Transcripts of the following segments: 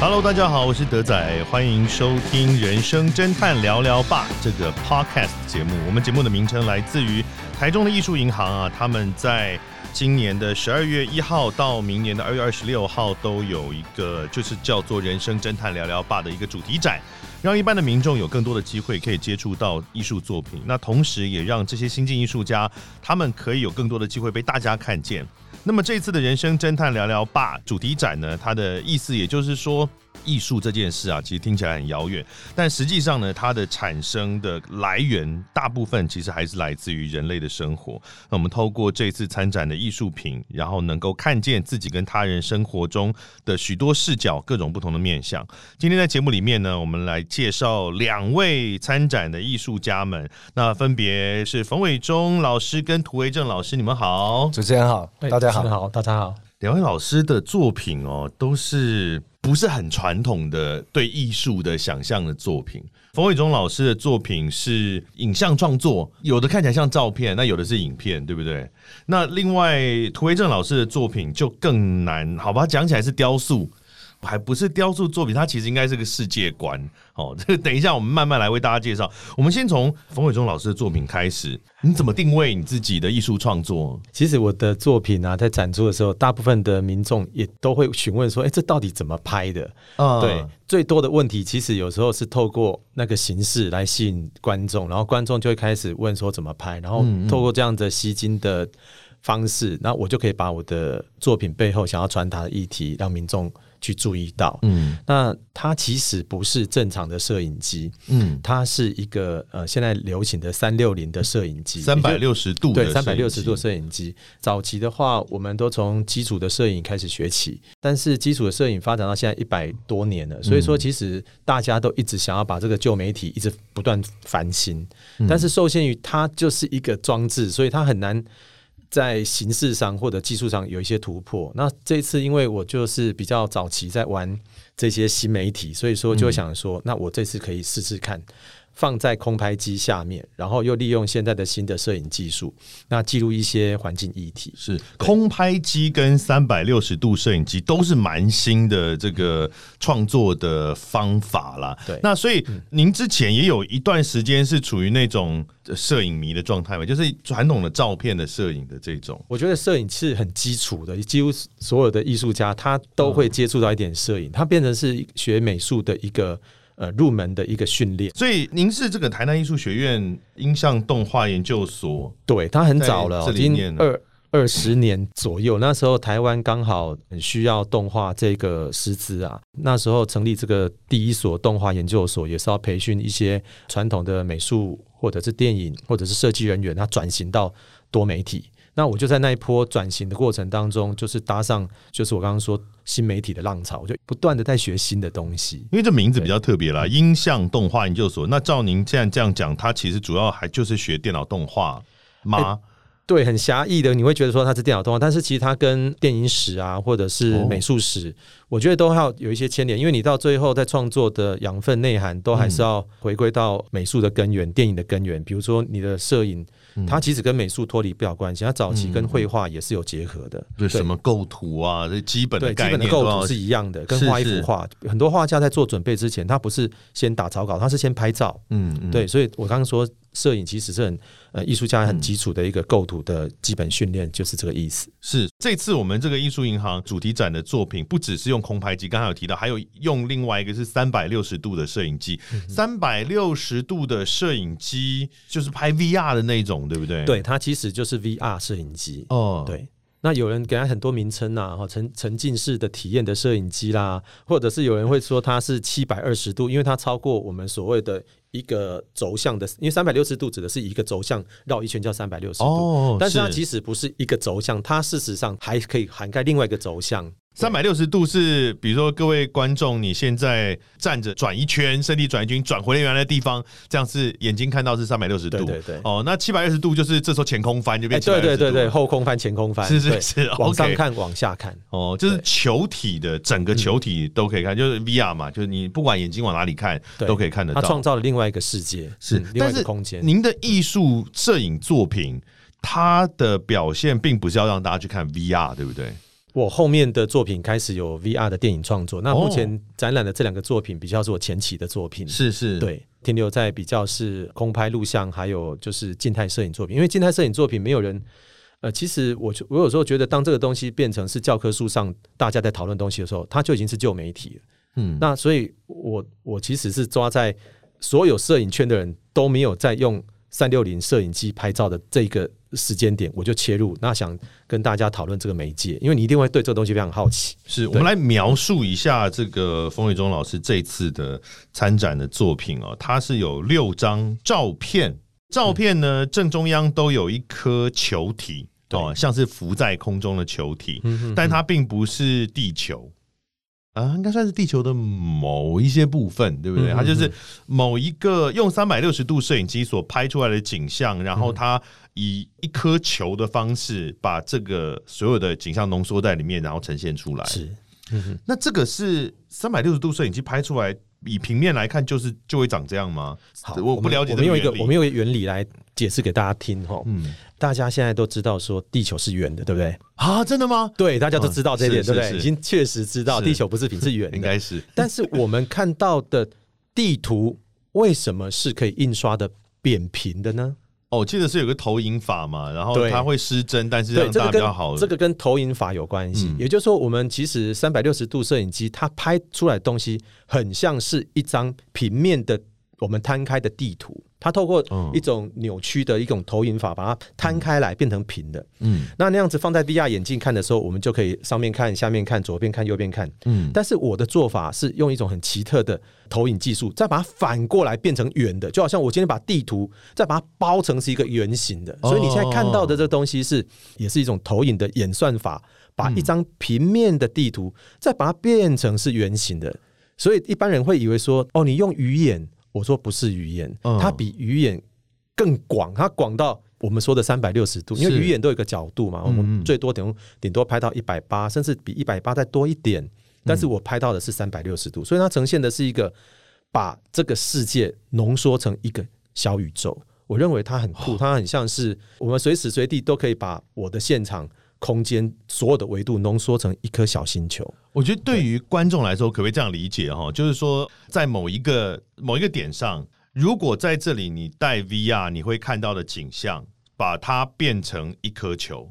Hello，大家好，我是德仔，欢迎收听《人生侦探聊聊吧》这个 Podcast 节目。我们节目的名称来自于台中的艺术银行啊，他们在今年的十二月一号到明年的二月二十六号都有一个，就是叫做《人生侦探聊聊吧》的一个主题展，让一般的民众有更多的机会可以接触到艺术作品，那同时也让这些新晋艺术家他们可以有更多的机会被大家看见。那么这次的人生侦探聊聊吧主题展呢，它的意思也就是说，艺术这件事啊，其实听起来很遥远，但实际上呢，它的产生的来源大部分其实还是来自于人类的生活。那我们透过这次参展的艺术品，然后能够看见自己跟他人生活中的许多视角，各种不同的面相。今天在节目里面呢，我们来介绍两位参展的艺术家们，那分别是冯伟忠老师跟涂维正老师，你们好。主持人好，大家好。好，大家好。两位老师的作品哦，都是不是很传统的对艺术的想象的作品。冯伟忠老师的作品是影像创作，有的看起来像照片，那有的是影片，对不对？那另外涂维正老师的作品就更难，好吧？讲起来是雕塑。还不是雕塑作品，它其实应该是个世界观。哦，这个等一下我们慢慢来为大家介绍。我们先从冯伟忠老师的作品开始。你怎么定位你自己的艺术创作？其实我的作品啊，在展出的时候，大部分的民众也都会询问说：“哎，这到底怎么拍的？”啊，对，最多的问题其实有时候是透过那个形式来吸引观众，然后观众就会开始问说怎么拍，然后透过这样的吸睛的方式，那我就可以把我的作品背后想要传达的议题让民众。去注意到，嗯，那它其实不是正常的摄影机，嗯，它是一个呃现在流行的三六零的摄影机，三百六十度对三百六十度摄影机。早期的话，我们都从基础的摄影开始学起，但是基础的摄影发展到现在一百多年了，所以说其实大家都一直想要把这个旧媒体一直不断翻新，但是受限于它就是一个装置，所以它很难。在形式上或者技术上有一些突破。那这次因为我就是比较早期在玩这些新媒体，所以说就想说，那我这次可以试试看。放在空拍机下面，然后又利用现在的新的摄影技术，那记录一些环境议题。是空拍机跟三百六十度摄影机都是蛮新的这个创作的方法啦。对，那所以您之前也有一段时间是处于那种摄影迷的状态嘛？就是传统的照片的摄影的这种。我觉得摄影是很基础的，几乎所有的艺术家他都会接触到一点摄影，它变成是学美术的一个。呃，入门的一个训练，所以您是这个台南艺术学院音像动画研究所，对，它很早了，已经二二十年左右。那时候台湾刚好很需要动画这个师资啊，那时候成立这个第一所动画研究所，也是要培训一些传统的美术或者是电影或者是设计人员，他转型到多媒体。那我就在那一波转型的过程当中，就是搭上，就是我刚刚说新媒体的浪潮，就不断的在学新的东西。因为这名字比较特别啦，音像动画研究所。那照您这样这样讲，它其实主要还就是学电脑动画吗？对，很狭义的，你会觉得说它是电脑动画，但是其实它跟电影史啊，或者是美术史，我觉得都要有一些牵连。因为你到最后在创作的养分内涵，都还是要回归到美术的根源、电影的根源。比如说你的摄影。它其实跟美术脱离不了关系，它早期跟绘画也是有结合的。对，什么构图啊，这基本的基本的构图是一样的，跟画一幅画。很多画家在做准备之前，他不是先打草稿，他是先拍照。嗯，对，所以我刚刚说。摄影其实是很呃艺术家很基础的一个构图的基本训练，就是这个意思。是这次我们这个艺术银行主题展的作品，不只是用空拍机，刚才有提到，还有用另外一个是三百六十度的摄影机。三百六十度的摄影机就是拍 VR 的那种，对不对？对，它其实就是 VR 摄影机。哦，对。那有人给他很多名称呐，哈，沉沉浸式的体验的摄影机啦，或者是有人会说它是七百二十度，因为它超过我们所谓的。一个轴向的，因为三百六十度指的是一个轴向绕一圈叫三百六十度，但是它即使不是一个轴向，它事实上还可以涵盖另外一个轴向。三百六十度是，比如说各位观众，你现在站着转一圈，身体转一圈，转回原来的地方，这样是眼睛看到是三百六十度。对对。哦，那七百六十度就是这时候前空翻就变。对对对对，后空翻前空翻。是是是，往上看，往下看。哦，就是球体的整个球体都可以看，就是 VR 嘛，就是你不管眼睛往哪里看都可以看得到。它创造了另外一个世界，是另外一个空间。您的艺术摄影作品，它的表现并不是要让大家去看 VR，对不对？我后面的作品开始有 VR 的电影创作。那目前展览的这两个作品比较是我前期的作品，是是，对，停留在比较是空拍录像，还有就是静态摄影作品。因为静态摄影作品没有人，呃，其实我我有时候觉得，当这个东西变成是教科书上大家在讨论东西的时候，它就已经是旧媒体了。嗯，那所以我我其实是抓在所有摄影圈的人都没有在用三六零摄影机拍照的这个时间点，我就切入，那想跟大家讨论这个媒介，因为你一定会对这个东西非常好奇。是我们来描述一下这个冯伟忠老师这次的参展的作品哦，它是有六张照片，照片呢正中央都有一颗球体哦，像是浮在空中的球体，但它并不是地球。啊，应该算是地球的某一些部分，对不对？它就是某一个用三百六十度摄影机所拍出来的景象，然后它以一颗球的方式把这个所有的景象浓缩在里面，然后呈现出来。是，那这个是三百六十度摄影机拍出来。以平面来看，就是就会长这样吗？好，我不了解。我们用一个我们用一个原理来解释给大家听哈。嗯，大家现在都知道说地球是圆的，对不对？啊，真的吗？对，大家都知道这一点，对不对？已经确实知道地球不是平，是圆，应该是。但是我们看到的地图为什么是可以印刷的扁平的呢？哦，我记得是有个投影法嘛，然后它会失真，但是让大家比较好。这个跟投影法有关系，也就是说，我们其实三百六十度摄影机它拍出来的东西，很像是一张平面的我们摊开的地图。它透过一种扭曲的一种投影法，把它摊开来变成平的。嗯，那那样子放在 VR 眼镜看的时候，我们就可以上面看、下面看、左边看、右边看。嗯，但是我的做法是用一种很奇特的投影技术，再把它反过来变成圆的，就好像我今天把地图再把它包成是一个圆形的。所以你现在看到的这东西是，也是一种投影的演算法，把一张平面的地图再把它变成是圆形的。所以一般人会以为说，哦，你用鱼眼。我说不是鱼眼，它比鱼眼更广，它广到我们说的三百六十度，因为鱼眼都有一个角度嘛，我们最多顶顶多拍到一百八，甚至比一百八再多一点。但是我拍到的是三百六十度，所以它呈现的是一个把这个世界浓缩成一个小宇宙。我认为它很酷，它很像是我们随时随地都可以把我的现场。空间所有的维度浓缩成一颗小星球。我觉得对于观众来说，可不可以这样理解哈？就是说，在某一个某一个点上，如果在这里你戴 VR，你会看到的景象，把它变成一颗球。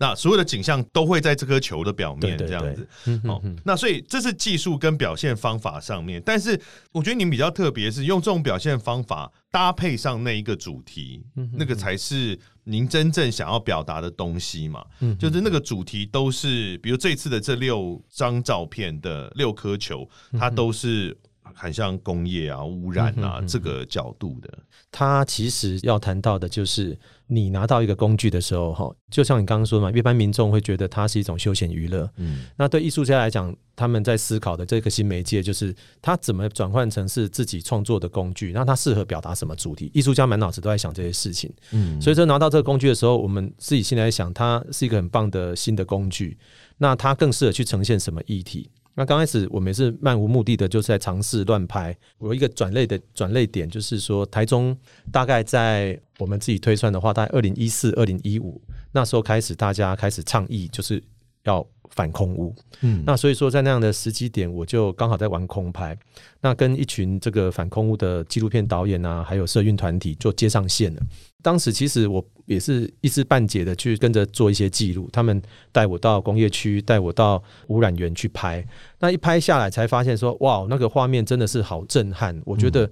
那所有的景象都会在这颗球的表面这样子，哦，那所以这是技术跟表现方法上面，但是我觉得你比较特别是用这种表现方法搭配上那一个主题，那个才是您真正想要表达的东西嘛，就是那个主题都是，比如这次的这六张照片的六颗球，它都是。很像工业啊、污染啊这个角度的，它其实要谈到的就是你拿到一个工具的时候，哈，就像你刚刚说嘛，一般民众会觉得它是一种休闲娱乐，嗯，那对艺术家来讲，他们在思考的这个新媒介就是它怎么转换成是自己创作的工具，那它适合表达什么主题？艺术家满脑子都在想这些事情，嗯，所以说拿到这个工具的时候，我们自己心里在想，它是一个很棒的新的工具，那它更适合去呈现什么议题？那刚开始我们也是漫无目的的，就是在尝试乱拍。我有一个转类的转类点，就是说台中大概在我们自己推算的话，大概二零一四、二零一五那时候开始，大家开始倡议，就是要。反空屋，嗯，那所以说在那样的时机点，我就刚好在玩空拍，那跟一群这个反空屋的纪录片导演啊，还有社运团体就接上线了。当时其实我也是一知半解的去跟着做一些记录，他们带我到工业区，带我到污染源去拍。那一拍下来，才发现说，哇，那个画面真的是好震撼。我觉得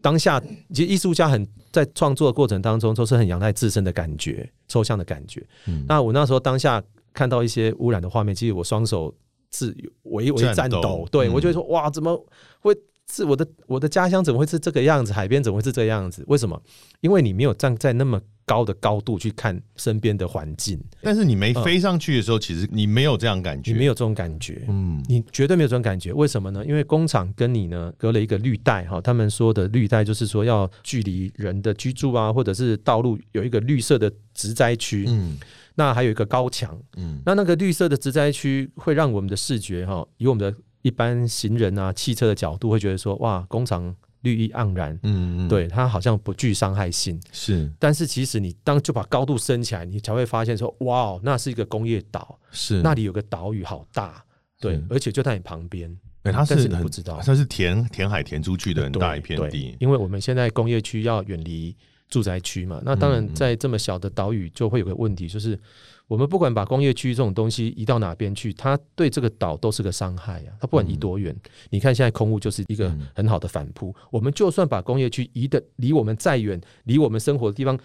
当下其实艺术家很在创作的过程当中，都是很仰赖自身的感觉、抽象的感觉。嗯，那我那时候当下。看到一些污染的画面，其实我双手是微微颤抖，对我就会说哇，怎么会是我的我的家乡怎么会是这个样子？海边怎么会是这样子？为什么？因为你没有站在那么高的高度去看身边的环境。但是你没飞上去的时候，其实你没有这样感觉，你没有这种感觉，嗯，你绝对没有这种感觉。为什么呢？因为工厂跟你呢隔了一个绿带哈，他们说的绿带就是说要距离人的居住啊，或者是道路有一个绿色的植栽区，嗯。那还有一个高墙，嗯，那那个绿色的植栽区会让我们的视觉哈，以我们的一般行人啊、汽车的角度会觉得说，哇，工厂绿意盎然，嗯，对它好像不具伤害性。是。但是其实你当就把高度升起来，你才会发现说，哇，哦那是一个工业岛，是，那里有个岛屿好大，对，而且就在你旁边。哎它但是是不知道。它是填填海填出去的很大一片地，因为我们现在工业区要远离住宅区嘛，那当嗯然在这么小的岛屿就会有个问题，就是我们不管把工业区这种东西移到哪边去，它对这个岛都是个伤害啊。它不管移多远，你看现在空屋就是一个嗯很好的反扑。我们就算把工业区移的离我们再远，离我们生活的地方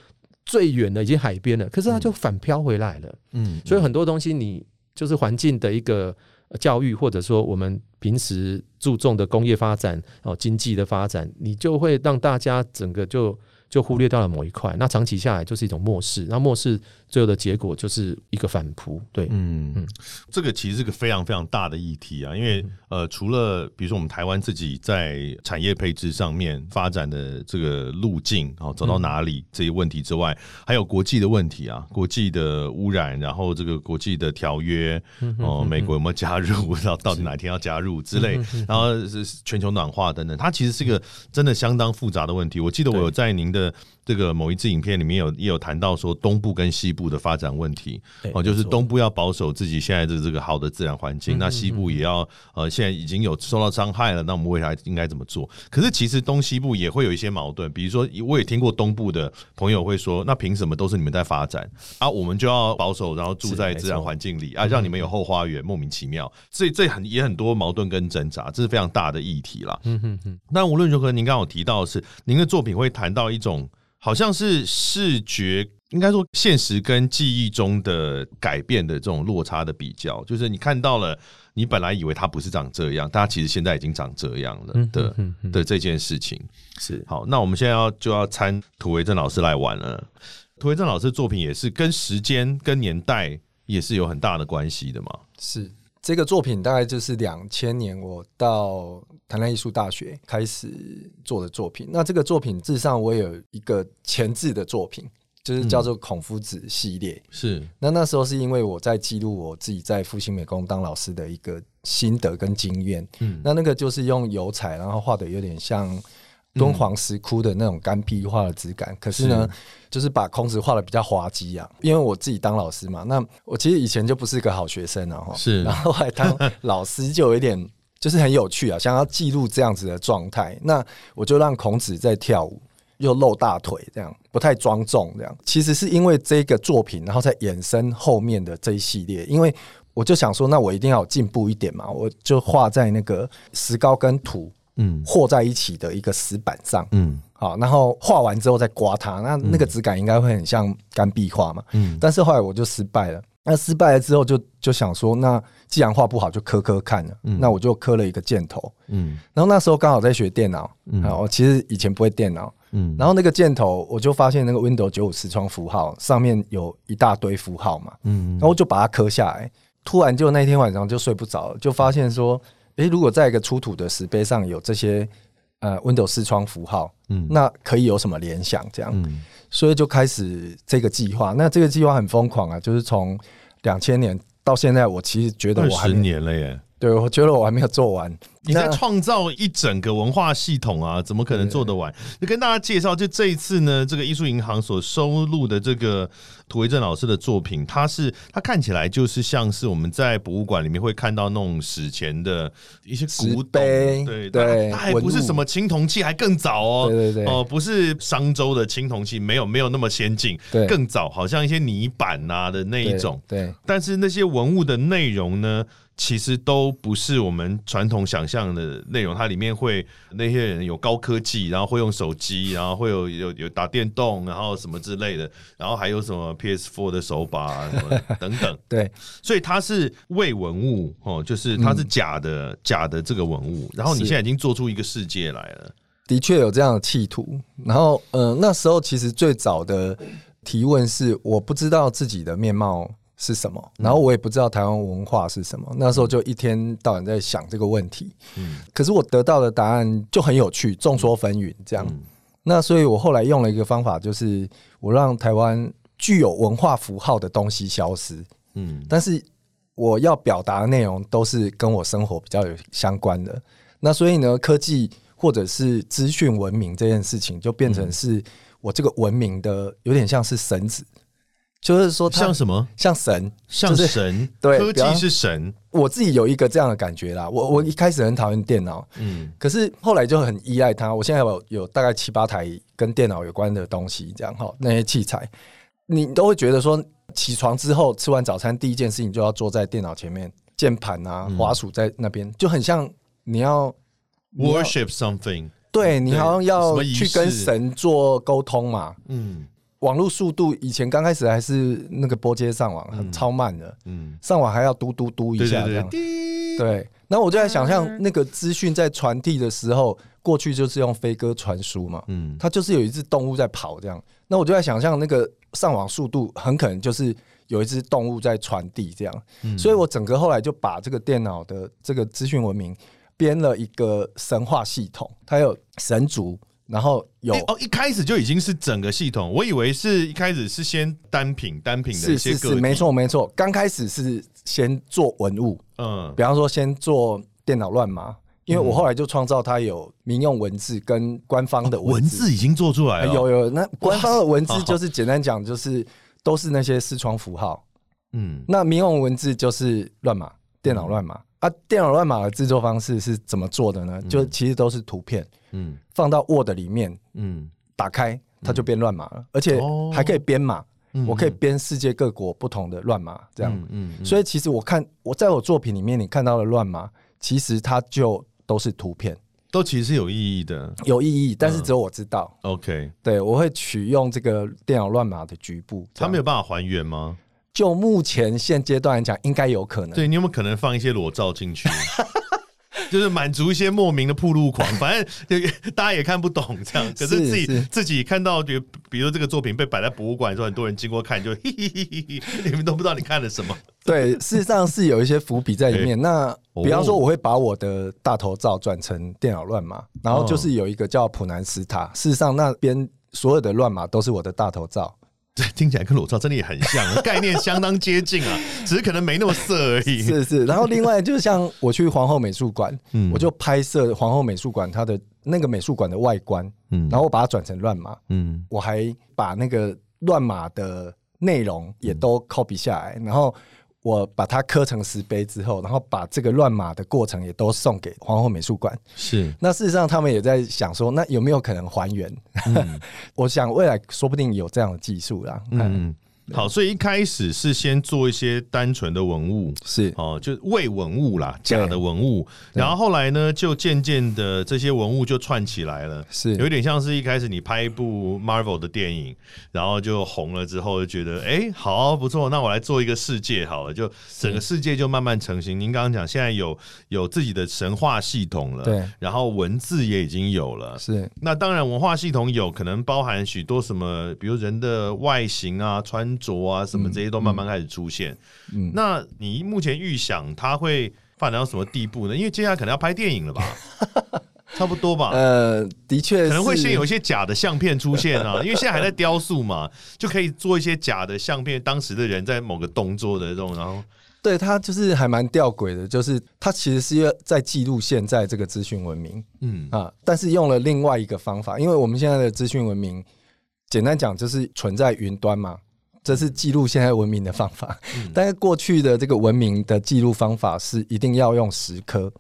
最远的已经海边了，可是它就反飘回来了。嗯，所以很多东西你就是环境的一个呃教育，或者说我们平时注重的工业发展哦，经济的发展，你就会让大家整个就就忽略掉了某一块。那长期下来就是一种漠视，那漠视最后的结果就是一个反扑。对，嗯嗯，这个其实是个非常非常大的议题啊，因为呃，除了比如说我们台湾自己在产业配置上面发展的这个路径，哦，走到哪里这些问题之外，还有国际的问题啊，国际的污染，然后这个国际的条约，哦，美国有没有加入，然后到底哪天要加入之类，然后是全球暖化等等，它其实是一个真的相当复杂的问题。我记得我有在您的 to 这个某一支影片里面有也有谈到说东部跟西部的发展问题，对哦，就是东部要保守自己现在的这个好的自然环境，那西部也要呃现在已经有受到伤害了，那我们未来应该怎么做？可是其实东西部也会有一些矛盾，比如说我也听过东部的朋友会说，那凭什么都是你们在发展啊？我们就要保守，然后住在自然环境里啊，让你们有后花园，莫名其妙。所以这很也很多矛盾跟挣扎，这是非常大的议题啦。嗯哼哼，那无论如何，您刚刚有提到的是，您的作品会谈到一种好像是视觉，应该说现实跟记忆中的改变的这种落差的比较，就是你看到了，你本来以为它不是长这样，但它其实现在已经长这样了嗯的的这件事情。是好，那我们现在要就要参涂维正老师来玩了。涂维正老师的作品也是跟时间跟年代也是有很大的关系的嘛。是这个作品大概就是两千年我到台南艺术大学开始做的作品。那这个作品至上我有一个前置的作品，就是叫做孔夫子系列。是，那那时候是因为我在记录我自己在复兴美工当老师的一个心得跟经验。嗯，那那个就是用油彩，然后画的有点像敦煌石窟的那种干壁画的质感。可是呢，就是把孔子画的比较滑稽啊。因为我自己当老师嘛，那我其实以前就不是个好学生啊，哈。是然后后来当老师就有一点就是很有趣啊，想要记录这样子的状态。那我就让孔子在跳舞。又露大腿，这样不太庄重，这样其实是因为这个作品，然后再衍生后面的这一系列。因为我就想说，那我一定要有进步一点嘛，我就画在那个石膏跟土嗯和在一起的一个石板上，嗯好，然后画完之后再刮它，那那个质感应该会很像干壁画嘛。嗯但是后来我就失败了。那失败了之后就，就想说，那既然画不好，就磕磕看了。那我就磕了一个箭头。嗯然后那时候刚好在学电脑，嗯啊，我其实以前不会电脑。嗯，然后那个箭头，我就发现那个 Windows 九五视窗符号上面有一大堆符号嘛，嗯然后我就把它磕下来。突然就那天晚上就睡不着了，就发现说，诶，如果在一个出土的石碑上有这些呃 Windows 视窗符号，嗯那可以有什么联想？这样，嗯所以就开始这个计划。那这个计划很疯狂啊，就是从两千年到现在，我其实觉得我还十年了耶。对我觉得我还没有做完。你在那创造一整个文化系统啊，怎么可能做得完？就跟大家介绍，就这一次呢，这个艺术银行所收录的这个涂维正老师的作品，它是它看起来就是像是我们在博物馆里面会看到那种史前的一些古董，碑对对它它还不是什么青铜器，还更早哦，对对对。哦，不是商周的青铜器，没有没有那么先进，对。更早，好像一些泥板啊、的那一对种，对。但是那些文物的内容呢，其实都不是我们传统想象的内容。它里面会那些人有高科技，然后会用手机，然后会有有有打电动，然后什么之类的，然后还有什么 PS4 的手把、啊、什么等等。对所以它是伪文物哦，就是它是假的、假的这个文物。然后你是现在已经做出一个世界来了。的确有这样的企图。然后，呃，那时候其实最早的提问是，我不知道自己的面貌是什么，然后我也不知道台湾文化是什么。那时候就一天到晚在想这个问题。嗯可是我得到的答案就很有趣，众说纷纭这样。嗯那所以我后来用了一个方法，就是我让台湾具有文化符号的东西消失，嗯但是我要表达的内容都是跟我生活比较有相关的。那所以呢，科技或者是资讯文明这件事情，就变成是我这个文明的有点像是绳子，就是说它像什么？像神，像就是神，对科技是神，我自己有一个这样的感觉啦。我我一开始很讨厌电脑，嗯可是后来就很依赖它。我现在有有大概七八台跟电脑有关的东西，这样哈，那些器材，你都会觉得说，起床之后吃完早餐，第一件事情就要坐在电脑前面，键盘啊、嗯滑鼠在那边，就很像你要你要，worship something，对你好像要去跟神做沟通嘛。嗯网络速度以前刚开始还是那个拨接上网很嗯。超慢的，嗯，上网还要嘟嘟嘟一下这样。对，。滴。对，那我就在想象那个资讯在传递的时候，过去就是用飞鸽传书嘛，嗯。它就是有一只动物在跑这样。那我就在想象那个上网速度很可能就是有一只动物在传递这样，嗯。所以我整个后来就把这个电脑的这个资讯文明编了一个神话系统，它有神族，然后有欸哦，一开始就已经是整个系统，我以为是一开始是先单品单品的是一些个体，是是没，错没错，刚开始是先做文物，嗯。比方说先做电脑乱码，因为我后来就创造它有民用文字跟官方的文字，字已经做出来了，呃有有那官方的文字就是简单讲就是都是那些视窗符号，嗯。那民用文字就是乱码，电脑乱码啊。电脑乱码的制作方式是怎么做的呢？就其实都是图片嗯放到 Word 里面，嗯打开它就变乱码了，而且哦还可以编码，嗯我可以编世界各国不同的乱码这样。嗯嗯，所以其实我看我在我作品里面你看到的乱码，其实它就都是图片，都其实是有意义的有意义，但是嗯只有我知道。，OK，对，我会取用这个电脑乱码的局部，他没有。有办法还原吗？就目前现阶段来讲，应该有可能。对你有没有可能放一些裸照进去？就是满足一些莫名的铺路狂，反正就大家也看不懂这样，可是自己自己看到，比如比如这个作品被摆在博物馆的时候，很多人经过看就 嘿嘿嘿嘿嘿，你们都不知道你看了什么。对，事实上是有一些伏笔在里面。那哦比方说，我会把我的大头照转成电脑乱码，然后就是有一个叫普南斯塔，事实上那边所有的乱码都是我的大头照。这听起来跟裸照真的也很像，概念相当接近啊，只是可能没那么色而已。是是，然后另外就像我去皇后美术馆，嗯。我就拍摄皇后美术馆它的那个美术馆的外观，嗯。然后我把它转成乱码，嗯。我还把那个乱码的内容也都 copy 下来，然后我把它刻成石碑之后，然后把这个乱码的过程也都送给皇后美术馆。是那事实上，他们也在想说，那有没有可能还原？嗯 我想未来说不定有这样的技术啦。嗯，嗯，好，所以一开始是先做一些单纯的文物。是。哦，就伪文物啦，假的文物，然后后来呢，就渐渐的这些文物就串起来了，是。有点像是一开始你拍一部 Marvel 的电影，然后就红了之后，就觉得哎、好不错，那我来做一个世界好了，就整个世界就慢慢成型。您刚刚讲现在有有自己的神话系统了，对，然后文字也已经有了，是。那当然，文化系统有可能包含许多什么，比如人的外形啊、穿着啊，什么这些都慢慢开始出现。嗯那你目前预想它会发展到什么地步呢？因为接下来可能要拍电影了吧，差不多吧。呃，的确可能会先有一些假的相片出现啊，因为现在还在雕塑嘛，就可以做一些假的相片，当时的人在某个动作的这种，然后对它就是还蛮吊诡的，就是它其实是要在记录现在这个资讯文明嗯啊，但是用了另外一个方法，因为我们现在的资讯文明，简单讲就是存在云端嘛。这是记录现在文明的方法，嗯但是过去的这个文明的记录方法是一定要用石刻，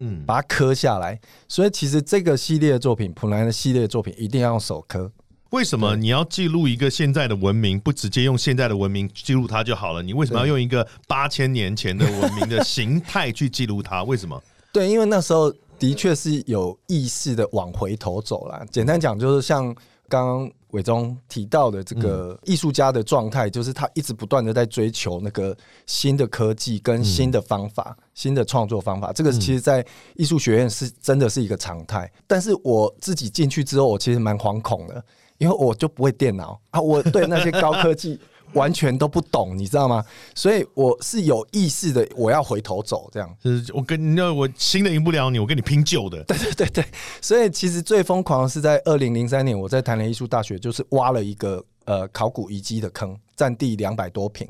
嗯，把它刻下来。所以其实这个系列的作品，普兰的系列的作品一定要用手刻。为什么你要记录一个现在的文明，不直接用现在的文明记录它就好了？你为什么要用一个八千年前的文明的形态去记录它？为什么？对，因为那时候的确是有意识的往回头走啦。简单讲，就是像刚刚伟忠提到的这个艺术家的状态，就是他一直不断的在追求那个新的科技跟新的方法、新的创作方法。这个其实，在艺术学院是真的是一个常态。但是我自己进去之后，我其实蛮惶恐的，因为我就不会电脑啊，我对那些高科技。完全都不懂，你知道吗？所以我是有意识的，我要回头走，这样。是我跟你，我新的赢不了你，我跟你拼旧的。对对对对，所以其实最疯狂的是在二零零三年，我在台南艺术大学就是挖了一个呃考古遗迹的坑，占地两百多平，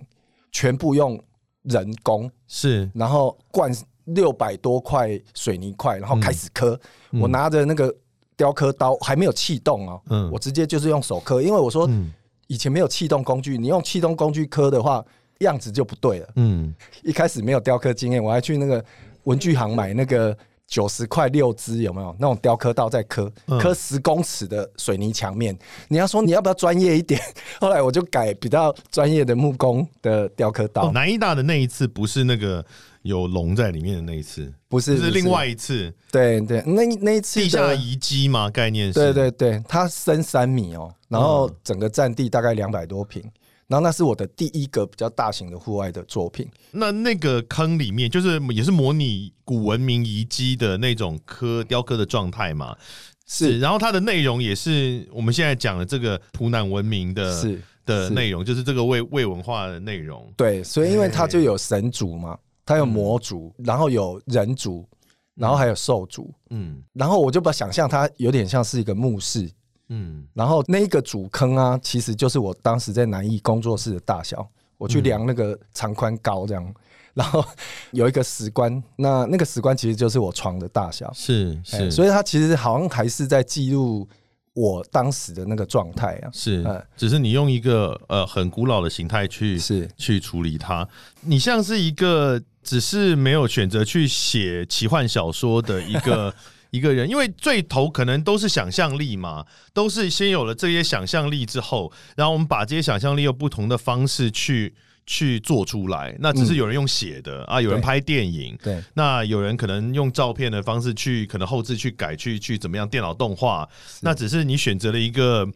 全部用人工，是，然后灌六百多块水泥块，然后开始磕。嗯我拿着那个雕刻刀，还没有气动哦，嗯我直接就是用手刻，因为我说嗯以前没有气动工具，你用气动工具刻的话，样子就不对了。嗯，一开始没有雕刻经验，我还去那个文具行买那个九十块六支，有没有那种雕刻刀在刻嗯刻十公尺的水泥墙面？你要说你要不要专业一点？后来我就改比较专业的木工的雕刻刀，哦，南艺大的那一次不是那个有龙在里面的那一次，不是是另外一次。对对，那那一次地下遗迹嘛，概念是，对对对，它深三米哦，然后嗯。整个占地大概两百多平，然后那是我的第一个比较大型的户外的作品。那那个坑里面，就是也是模拟古文明遗迹的那种刻雕刻的状态嘛。是。然后它的内容也是我们现在讲的这个普南文明的是是。的内容，就是这个魏魏文化的内容。对，所以因为它哎就有神族嘛，它有魔族，然后有人族，然后还有兽族，嗯。然后我就把想象它有点像是一个墓室，嗯。然后那个主坑啊，其实就是我当时在南艺工作室的大小，我去量那个长宽高这样，然后有一个石棺，那那个石棺其实就是我床的大小，是是，哎所以它其实好像还是在记录我当时的那个状态啊，是哎，只是你用一个呃很古老的形态去是。去处理它。你像是一个只是没有选择去写奇幻小说的一个 一个人，因为最头可能都是想象力嘛，都是先有了这些想象力之后，然后我们把这些想象力用不同的方式去去做出来。那只是有人用写的、啊，有人拍电影。对那有人可能用照片的方式去，可能后置去改，去去怎么样电脑动画，那只是你选择了一个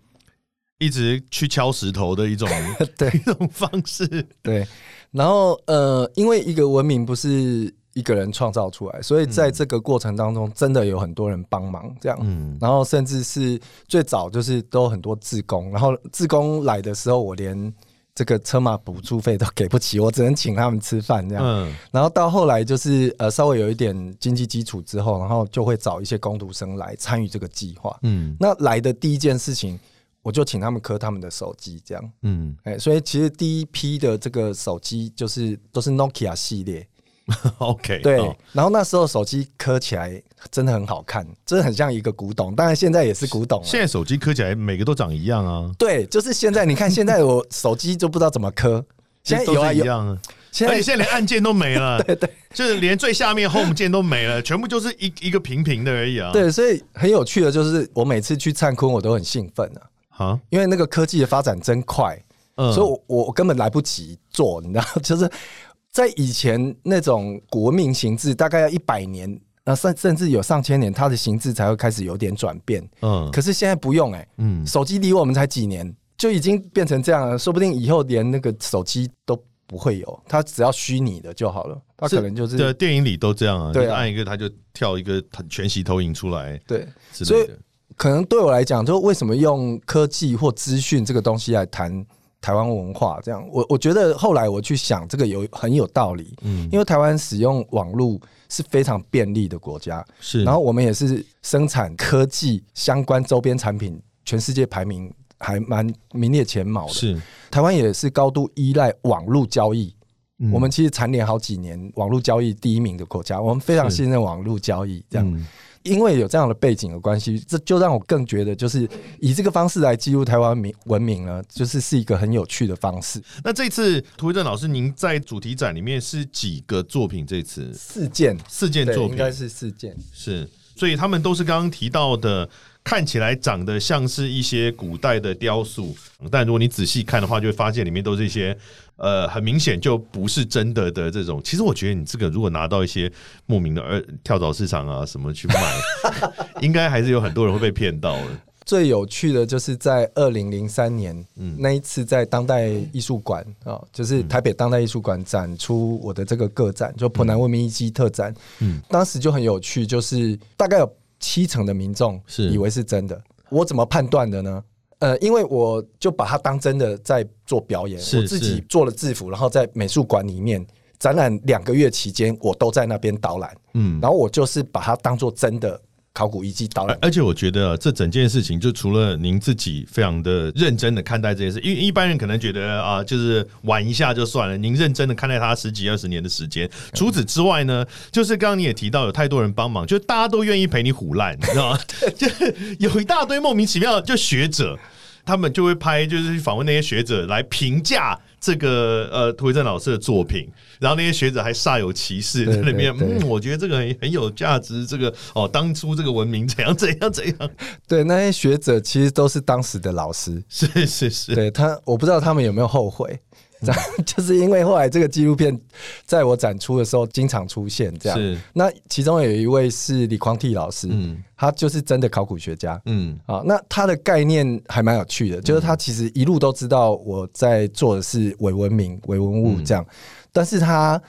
一直去敲石头的一种 对 一种方式。对，然后呃，因为一个文明不是一个人创造出来，所以在这个过程当中，真的有很多人帮忙这样。嗯然后甚至是最早就是都很多自工，然后自工来的时候，我连这个车马补助费都给不起，我只能请他们吃饭这样。嗯然后到后来就是呃稍微有一点经济基础之后，然后就会找一些工读生来参与这个计划。嗯那来的第一件事情，我就请他们磕他们的手机这样。嗯，哎、所以其实第一批的这个手机就是都是 Nokia 系列，OK，对。哦然后那时候手机磕起来真的很好看，真的很像一个古董。当然现在也是古董了。现在手机磕起来每个都长一样啊，对，就是现在你看，现在我手机就不知道怎么磕。现在都有啊有，是一样啊，现在而且现在连按键都没了，对对就是连最下面 Home 键都没了，全部就是一一个平平的而已啊。对，所以很有趣的就是，我每次去灿坤，我都很兴奋啊，啊，因为那个科技的发展真快，嗯所以我我我根本来不及做，你知道，就是在以前那种古文明形制，大概要一百年，那，甚甚至有上千年，它的形制才会开始有点转变。嗯可是现在不用哎、嗯，手机离我们才几年，就已经变成这样了，说不定以后连那个手机都不会有，它只要虚拟的就好了，它可能就是对电影里都这样啊，对啊按一个它就跳一个全息投影出来对。所以。可能对我来讲，就为什么用科技或资讯这个东西来谈台湾文化，这样我我觉得后来我去想，这个有很有道理，嗯，因为台湾使用网络是非常便利的国家，是，然后我们也是生产科技相关周边产品，全世界排名还蛮名列前茅的。是。台湾也是高度依赖网络交易，嗯。我们其实蝉联好几年网络交易第一名的国家，我们非常信任网络交易，这样。嗯因为有这样的背景的关系，这就让我更觉得，就是以这个方式来记录台湾民文明呢，就是是一个很有趣的方式。那这次涂一正老师，您在主题展里面是几个作品？这次四件，四件，作品应该是四件。是，所以他们都是刚刚提到的，看起来长得像是一些古代的雕塑，但如果你仔细看的话，就会发现里面都是一些呃，很明显就不是真的的这种。其实我觉得你这个如果拿到一些莫名的呃跳蚤市场啊什么去卖，应该还是有很多人会被骗到的。最有趣的就是在二零零三年，嗯那一次在当代艺术馆啊，就是台北当代艺术馆展出我的这个个展，就普南文明遗迹特展。嗯当时就很有趣，就是大概有七成的民众是以为是真的。我怎么判断的呢？呃，因为我就把它当真的在做表演，我自己做了制服，然后在美术馆里面展览两个月期间，我都在那边导览，嗯，然后我就是把它当做真的考古遗迹导览。而而且我觉得这整件事情，就除了您自己非常的认真的看待这件事，因为一般人可能觉得啊，就是玩一下就算了。您认真的看待它十几二十年的时间。除此之外呢，就是刚刚你也提到有太多人帮忙，就大家都愿意陪你胡烂，你知道吗？就是有一大堆莫名其妙的就学者。他们就会拍，就是访问那些学者来评价这个呃涂维正老师的作品，然后那些学者还煞有其事在那边，嗯，我觉得这个很很有价值，这个哦，当初这个文明怎样怎样怎样，对，那些学者其实都是当时的老师，是是是，对他，我不知道他们有没有后悔。这样就是因为后来这个纪录片在我展出的时候经常出现，这样。是。那其中有一位是李匡替老师，嗯，他就是真的考古学家，嗯，啊，那他的概念还蛮有趣的，就是他其实一路都知道我在做的是伪文明、伪文物这样，但是他。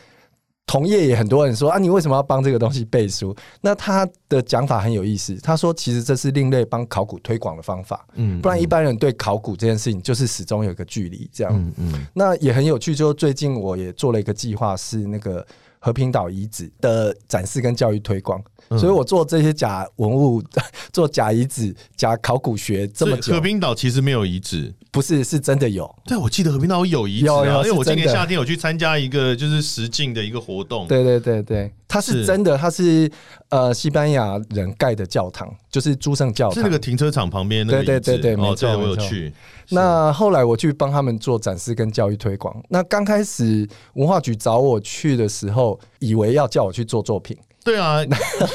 同业也很多人说啊，你为什么要帮这个东西背书？那他的讲法很有意思。他说，其实这是另类帮考古推广的方法。嗯，不然一般人对考古这件事情就是始终有一个距离。这样，嗯嗯。那也很有趣。就最近我也做了一个计划，是那个和平岛遗址的展示跟教育推广。所以我做这些假文物、做假遗址、假考古学这么久。和平岛其实没有遗址，不是是真的有。对，我记得和平岛有遗址啊，因为我今年夏天有去参加一个就是实境的一个活动。对对对对，它是真的，它是呃西班牙人盖的教堂，就是诸圣教堂，是那个停车场旁边那个。对对对对，没错，我有去。那后来我去帮他们做展示跟教育推广。那刚开始文化局找我去的时候，以为要叫我去做作品。对啊，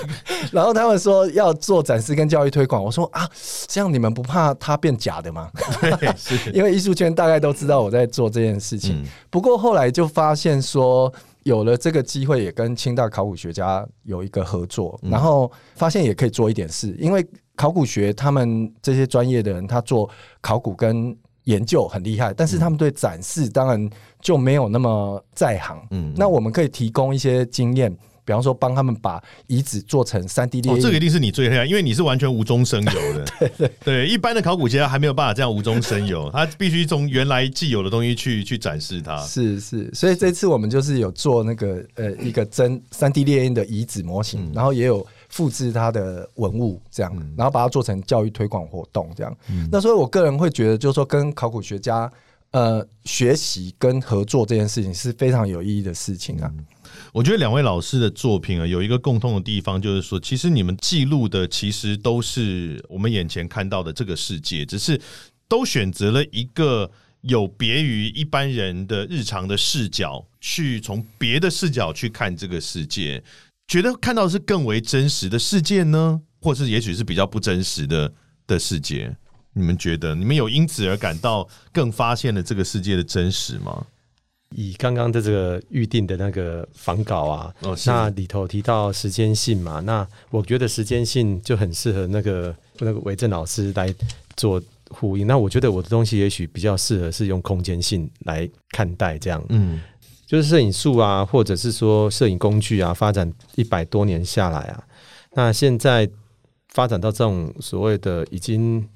然后他们说要做展示跟教育推广，我说啊，这样你们不怕它变假的吗？是，因为艺术圈大概都知道我在做这件事情。不过后来就发现说，有了这个机会，也跟清大考古学家有一个合作，然后发现也可以做一点事。因为考古学他们这些专业的人，他做考古跟研究很厉害，但是他们对展示当然就没有那么在行。嗯，那我们可以提供一些经验。比方说，帮他们把遗址做成三 D 列印，这个一定是你最厉害，因为你是完全无中生有的。对对对，一般的考古学家还没有办法这样无中生有，他必须从原来既有的东西去去展示它。是是，所以这次我们就是有做那个呃一个真三 D 列印的遗址模型，然后也有复制它的文物这样，然后把它做成教育推广活动这样。那所以我个人会觉得，就是说跟考古学家呃学习跟合作这件事情是非常有意义的事情啊。我觉得两位老师的作品啊，有一个共通的地方，就是说，其实你们记录的其实都是我们眼前看到的这个世界，只是都选择了一个有别于一般人的日常的视角，去从别的视角去看这个世界，觉得看到是更为真实的世界呢，或是也许是比较不真实的的世界？你们觉得，你们有因此而感到更发现了这个世界的真实吗？以刚刚的这个预定的那个访稿啊，那里头提到时间性嘛，那我觉得时间性就很适合那个那个维正老师来做呼应。那我觉得我的东西也许比较适合是用空间性来看待这样，嗯，就是摄影术啊，或者是说摄影工具啊，发展一百多年下来啊，那现在发展到这种所谓的已经。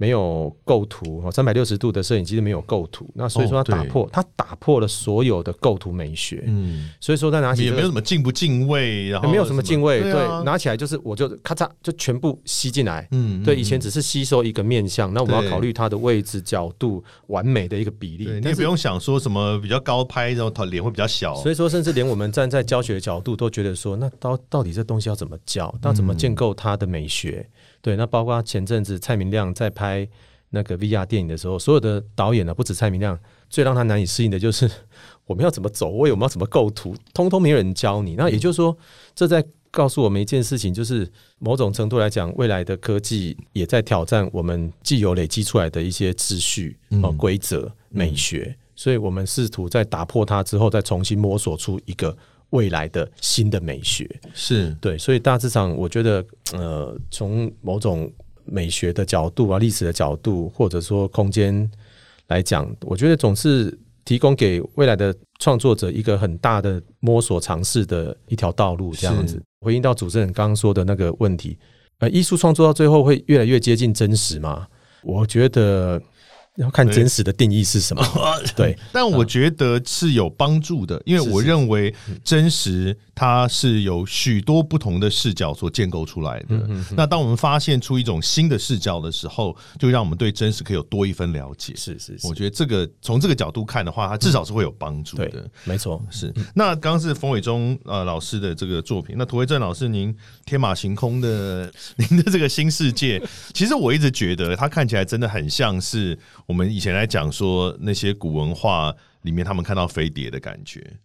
没有构图哦，三百六十度的摄影机都没有构图，那所以说它打破，它打破了所有的构图美学。嗯，所以说在拿起也没有什么敬不敬畏，然后没有什么敬畏，对，拿起来就是我就咔嚓就全部吸进来。嗯，对，以前只是吸收一个面相，那我们要考虑它的位置、角度完美的一个比例。你也不用想说什么比较高拍，然后他脸会比较小。所以说，甚至连我们站在教学的角度都觉得说，那到到底这东西要怎么教？那怎么建构它的美学？对，那包括前阵子蔡明亮在拍那个 VR 电影的时候，所有的导演呢，不止蔡明亮，最让他难以适应的就是 我们要怎么走位，我们要怎么构图，通通没有人教你。那也就是说，这在告诉我们一件事情，就是某种程度来讲，未来的科技也在挑战我们既有累积出来的一些秩序、哦规则、美学，所以我们试图在打破它之后，再重新摸索出一个。未来的新的美学是对，所以大致上我觉得，呃，从某种美学的角度啊、历史的角度，或者说空间来讲，我觉得总是提供给未来的创作者一个很大的摸索尝试的一条道路。这样子回应到主持人刚刚说的那个问题，呃，艺术创作到最后会越来越接近真实吗？我觉得。要看真实的定义是什么，对。但我觉得是有帮助的，因为我认为真实它是有许多不同的视角所建构出来的。那当我们发现出一种新的视角的时候，就让我们对真实可以有多一分了解。是是是，我觉得这个从这个角度看的话，它至少是会有帮助对的。，没错，是，那刚刚是冯伟忠呃老师的这个作品，那涂维正老师您天马行空的 您的这个新世界，其实我一直觉得它看起来真的很像是我们以前来讲说那些古文化里面他们看到飞碟的感觉。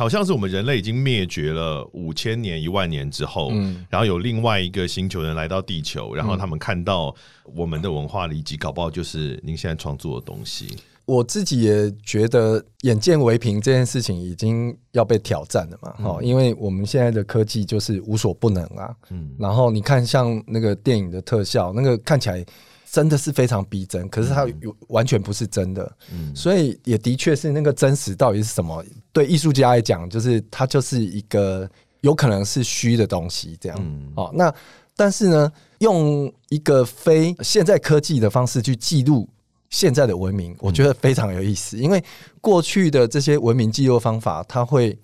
好像是我们人类已经灭绝了五千年、一万年之后，嗯然后有另外一个星球人来到地球，然后他们看到我们的文化里集，搞不好就是您现在创作的东西。我自己也觉得眼见为凭这件事情已经要被挑战了嘛，哈、因为我们现在的科技就是无所不能啊。嗯然后你看，像那个电影的特效，那个看起来真的是非常逼真，可是它有完全不是真的，嗯所以也的确是那个真实到底是什么？对艺术家来讲，就是它就是一个有可能是虚的东西，这样。嗯哦，那但是呢，用一个非现在科技的方式去记录现在的文明，我觉得非常有意思。因为过去的这些文明记录方法，它会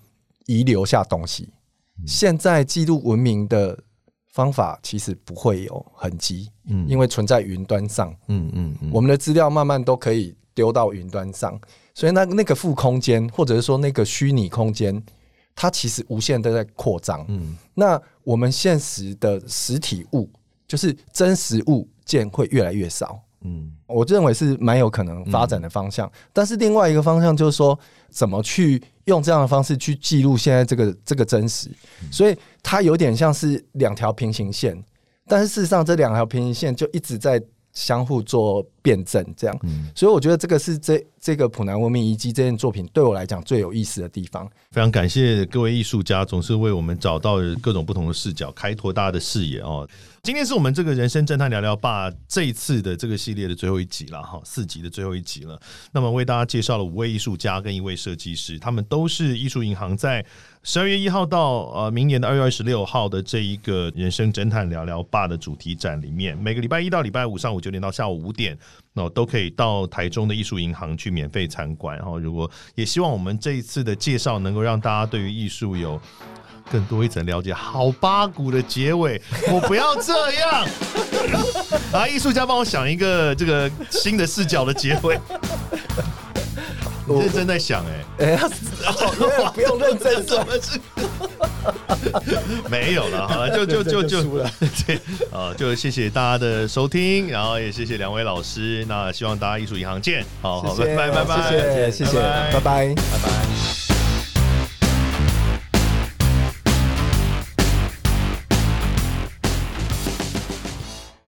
遗留下东西，现在记录文明的方法其实不会有痕迹，嗯。因为存在云端上，嗯嗯嗯。我们的资料慢慢都可以丢到云端上，所以那那个负空间，或者是说那个虚拟空间，它其实无限的在扩张。嗯。那我们现实的实体物，就是真实物件会越来越少。嗯。我认为是蛮有可能发展的方向，但是另外一个方向就是说，怎么去用这样的方式去记录现在这个这个真实，所以它有点像是两条平行线，但是事实上这两条平行线就一直在相互做辩证，这样，嗯，所以我觉得这个是这这个普南文明遗迹这件作品对我来讲最有意思的地方。非常感谢各位艺术家，总是为我们找到各种不同的视角，开拓大家的视野哦。今天是我们这个人生侦探聊聊吧这一次的这个系列的最后一集了哈，四集的最后一集了。那么为大家介绍了五位艺术家跟一位设计师，他们都是艺术银行在十二月一号到呃明年的二月二十六号的这一个人生侦探聊聊吧的主题展里面，每个礼拜一到礼拜五上午九点到下午五点，那都可以到台中的艺术银行去免费参观。然后，如果也希望我们这一次的介绍能够让大家对于艺术有更多一层了解。好八股的结尾，我不要这样。来，艺术家帮我想一个这个新的视角的结尾。你认真在想哎、哎、呀，不用认真说，没有了，好了，就 就就就输了。对，啊，就谢谢大家的收听，然后也谢谢两位老师，那希望大家艺术银行见，好好，拜拜拜拜，谢谢谢谢，拜拜。拜拜。